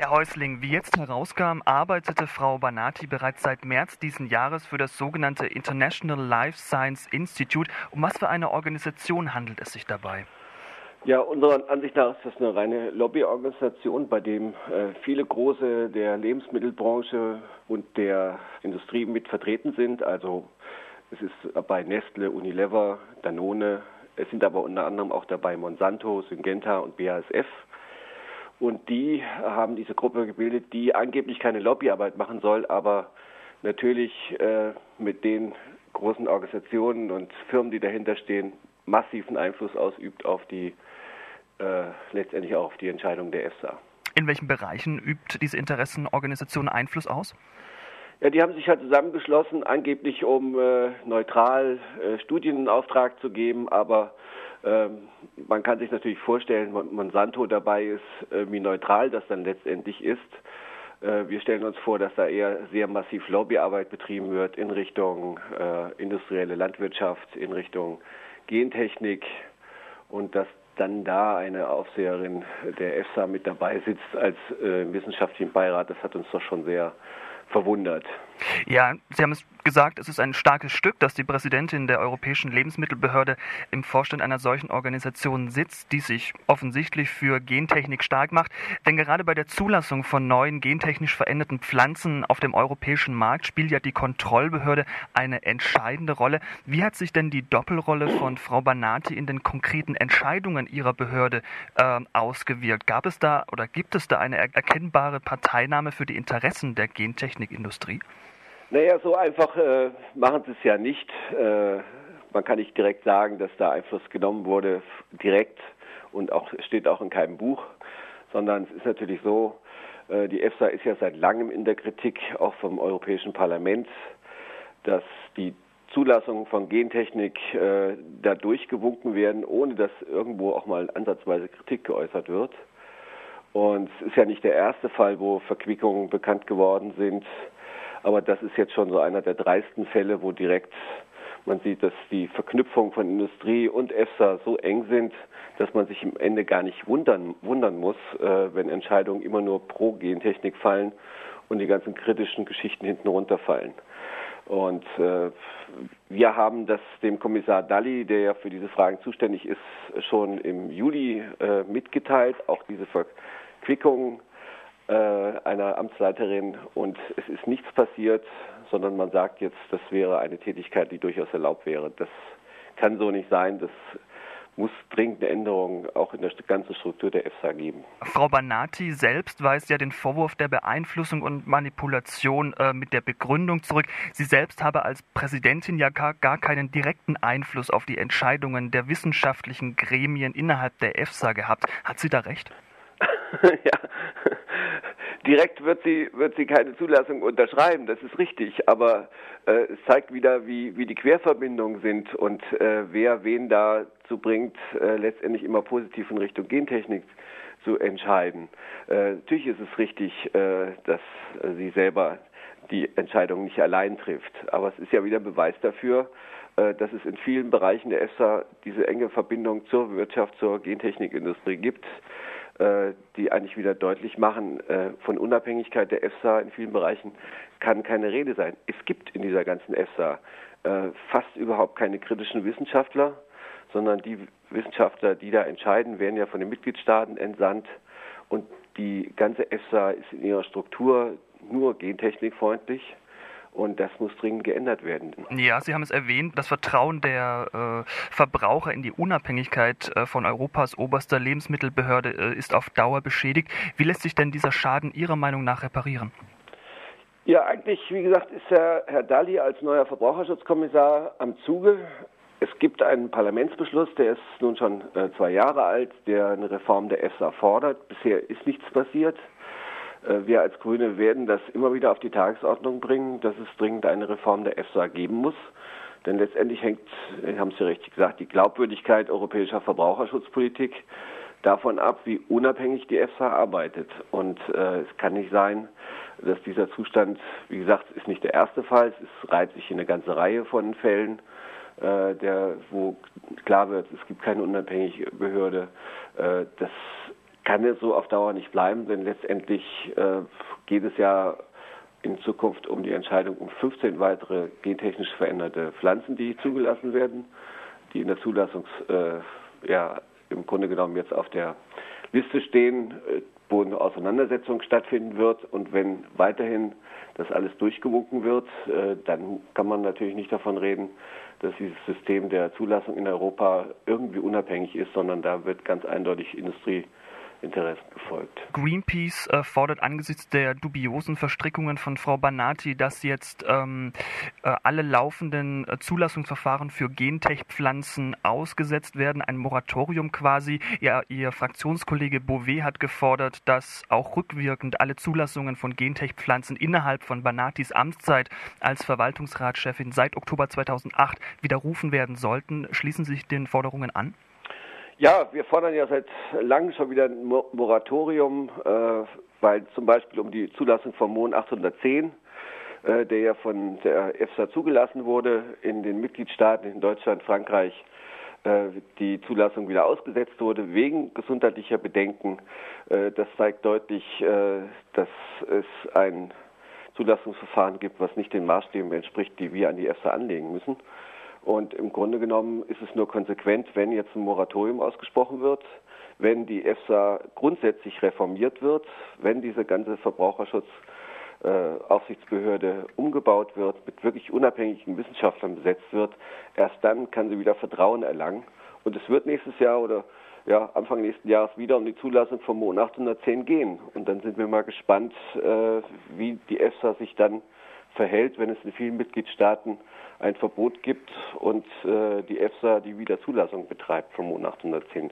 Herr Häusling, wie jetzt herauskam, arbeitete Frau Banati bereits seit März diesen Jahres für das sogenannte International Life Science Institute. Um was für eine Organisation handelt es sich dabei? Ja, unserer Ansicht nach ist das eine reine Lobbyorganisation, bei dem äh, viele große der Lebensmittelbranche und der Industrie mit vertreten sind. Also es ist bei Nestle, Unilever, Danone, es sind aber unter anderem auch dabei Monsanto, Syngenta und BASF. Und die haben diese Gruppe gebildet, die angeblich keine Lobbyarbeit machen soll, aber natürlich äh, mit den großen Organisationen und Firmen, die dahinter stehen, massiven Einfluss ausübt auf die äh, letztendlich auch auf die Entscheidung der EFSA. In welchen Bereichen übt diese Interessenorganisation Einfluss aus? Ja, die haben sich halt zusammengeschlossen, angeblich um äh, neutral äh, Studien in Auftrag zu geben, aber man kann sich natürlich vorstellen, Monsanto dabei ist, äh, wie neutral das dann letztendlich ist. Äh, wir stellen uns vor, dass da eher sehr massiv Lobbyarbeit betrieben wird in Richtung äh, industrielle Landwirtschaft, in Richtung Gentechnik und dass dann da eine Aufseherin der EFSA mit dabei sitzt als wissenschaftlichen Beirat, das hat uns doch schon sehr verwundert. Ja, Sie haben es gesagt, es ist ein starkes Stück, dass die Präsidentin der Europäischen Lebensmittelbehörde im Vorstand einer solchen Organisation sitzt, die sich offensichtlich für Gentechnik stark macht. Denn gerade bei der Zulassung von neuen gentechnisch veränderten Pflanzen auf dem europäischen Markt spielt ja die Kontrollbehörde eine entscheidende Rolle. Wie hat sich denn die Doppelrolle von Frau Banati in den konkreten Entscheidungen ihrer Behörde äh, ausgewirkt? Gab es da oder gibt es da eine erkennbare Parteinahme für die Interessen der Gentechnikindustrie? Naja, so einfach äh, machen sie es ja nicht. Äh, man kann nicht direkt sagen, dass da Einfluss genommen wurde, direkt und auch steht auch in keinem Buch, sondern es ist natürlich so, äh, die EFSA ist ja seit langem in der Kritik, auch vom Europäischen Parlament, dass die Zulassungen von Gentechnik äh, da durchgewunken werden, ohne dass irgendwo auch mal ansatzweise Kritik geäußert wird. Und es ist ja nicht der erste Fall, wo Verquickungen bekannt geworden sind. Aber das ist jetzt schon so einer der dreisten Fälle, wo direkt man sieht, dass die Verknüpfung von Industrie und EFSA so eng sind, dass man sich im Ende gar nicht wundern, wundern muss, äh, wenn Entscheidungen immer nur pro Gentechnik fallen und die ganzen kritischen Geschichten hinten runterfallen. Und äh, wir haben das dem Kommissar Dalli, der ja für diese Fragen zuständig ist, schon im Juli äh, mitgeteilt, auch diese Verquickung einer Amtsleiterin und es ist nichts passiert, sondern man sagt jetzt, das wäre eine Tätigkeit, die durchaus erlaubt wäre. Das kann so nicht sein. Das muss dringende Änderungen auch in der ganzen Struktur der EFSA geben. Frau Banati selbst weist ja den Vorwurf der Beeinflussung und Manipulation äh, mit der Begründung zurück. Sie selbst habe als Präsidentin ja gar, gar keinen direkten Einfluss auf die Entscheidungen der wissenschaftlichen Gremien innerhalb der EFSA gehabt. Hat sie da recht? ja, direkt wird sie, wird sie keine Zulassung unterschreiben, das ist richtig, aber äh, es zeigt wieder, wie, wie die Querverbindungen sind und äh, wer wen dazu bringt, äh, letztendlich immer positiv in Richtung Gentechnik zu entscheiden. Äh, natürlich ist es richtig, äh, dass äh, sie selber die Entscheidung nicht allein trifft, aber es ist ja wieder Beweis dafür, dass es in vielen Bereichen der EFSA diese enge Verbindung zur Wirtschaft, zur Gentechnikindustrie gibt. Äh, die eigentlich wieder deutlich machen, äh, von Unabhängigkeit der EFSA in vielen Bereichen kann keine Rede sein. Es gibt in dieser ganzen EFSA äh, fast überhaupt keine kritischen Wissenschaftler, sondern die Wissenschaftler, die da entscheiden, werden ja von den Mitgliedstaaten entsandt und die ganze EFSA ist in ihrer Struktur nur gentechnikfreundlich. Und das muss dringend geändert werden. Ja, Sie haben es erwähnt, das Vertrauen der äh, Verbraucher in die Unabhängigkeit äh, von Europas oberster Lebensmittelbehörde äh, ist auf Dauer beschädigt. Wie lässt sich denn dieser Schaden Ihrer Meinung nach reparieren? Ja, eigentlich, wie gesagt, ist Herr, Herr Dalli als neuer Verbraucherschutzkommissar am Zuge. Es gibt einen Parlamentsbeschluss, der ist nun schon äh, zwei Jahre alt, der eine Reform der EFSA fordert. Bisher ist nichts passiert. Äh, wir als Grüne werden das immer wieder auf die Tagesordnung bringen, dass es dringend eine Reform der EFSA geben muss. Denn letztendlich hängt, haben Sie richtig gesagt, die Glaubwürdigkeit europäischer Verbraucherschutzpolitik davon ab, wie unabhängig die EFSA arbeitet. Und äh, es kann nicht sein, dass dieser Zustand, wie gesagt, ist nicht der erste Fall, es reiht sich in eine ganze Reihe von Fällen, äh, der, wo klar wird, es gibt keine unabhängige Behörde. Äh, das kann es so auf Dauer nicht bleiben, denn letztendlich äh, geht es ja in Zukunft um die Entscheidung um 15 weitere gentechnisch veränderte Pflanzen, die zugelassen werden, die in der Zulassungs, äh, ja, im Grunde genommen jetzt auf der Liste stehen, äh, wo eine Auseinandersetzung stattfinden wird. Und wenn weiterhin das alles durchgewunken wird, äh, dann kann man natürlich nicht davon reden, dass dieses System der Zulassung in Europa irgendwie unabhängig ist, sondern da wird ganz eindeutig Industrie Interessen gefolgt. Greenpeace äh, fordert angesichts der dubiosen Verstrickungen von Frau Banati, dass jetzt ähm, äh, alle laufenden äh, Zulassungsverfahren für Gentech-Pflanzen ausgesetzt werden, ein Moratorium quasi. Ja, ihr Fraktionskollege Bouvet hat gefordert, dass auch rückwirkend alle Zulassungen von Gentech-Pflanzen innerhalb von Banatis Amtszeit als Verwaltungsratschefin seit Oktober 2008 widerrufen werden sollten. Schließen Sie sich den Forderungen an? Ja, wir fordern ja seit langem schon wieder ein Moratorium, äh, weil zum Beispiel um die Zulassung von Mohn 810, äh, der ja von der EFSA zugelassen wurde, in den Mitgliedstaaten in Deutschland, Frankreich, äh, die Zulassung wieder ausgesetzt wurde wegen gesundheitlicher Bedenken. Äh, das zeigt deutlich, äh, dass es ein Zulassungsverfahren gibt, was nicht den Maßstäben entspricht, die wir an die EFSA anlegen müssen. Und im Grunde genommen ist es nur konsequent, wenn jetzt ein Moratorium ausgesprochen wird, wenn die EFSA grundsätzlich reformiert wird, wenn diese ganze Verbraucherschutzaufsichtsbehörde äh, umgebaut wird, mit wirklich unabhängigen Wissenschaftlern besetzt wird, erst dann kann sie wieder Vertrauen erlangen. Und es wird nächstes Jahr oder ja, Anfang nächsten Jahres wieder um die Zulassung vom Mon 810 gehen. Und dann sind wir mal gespannt, äh, wie die EFSA sich dann verhält, wenn es in vielen Mitgliedstaaten ein Verbot gibt und äh, die EFSA die Wiederzulassung betreibt vom Mon 810.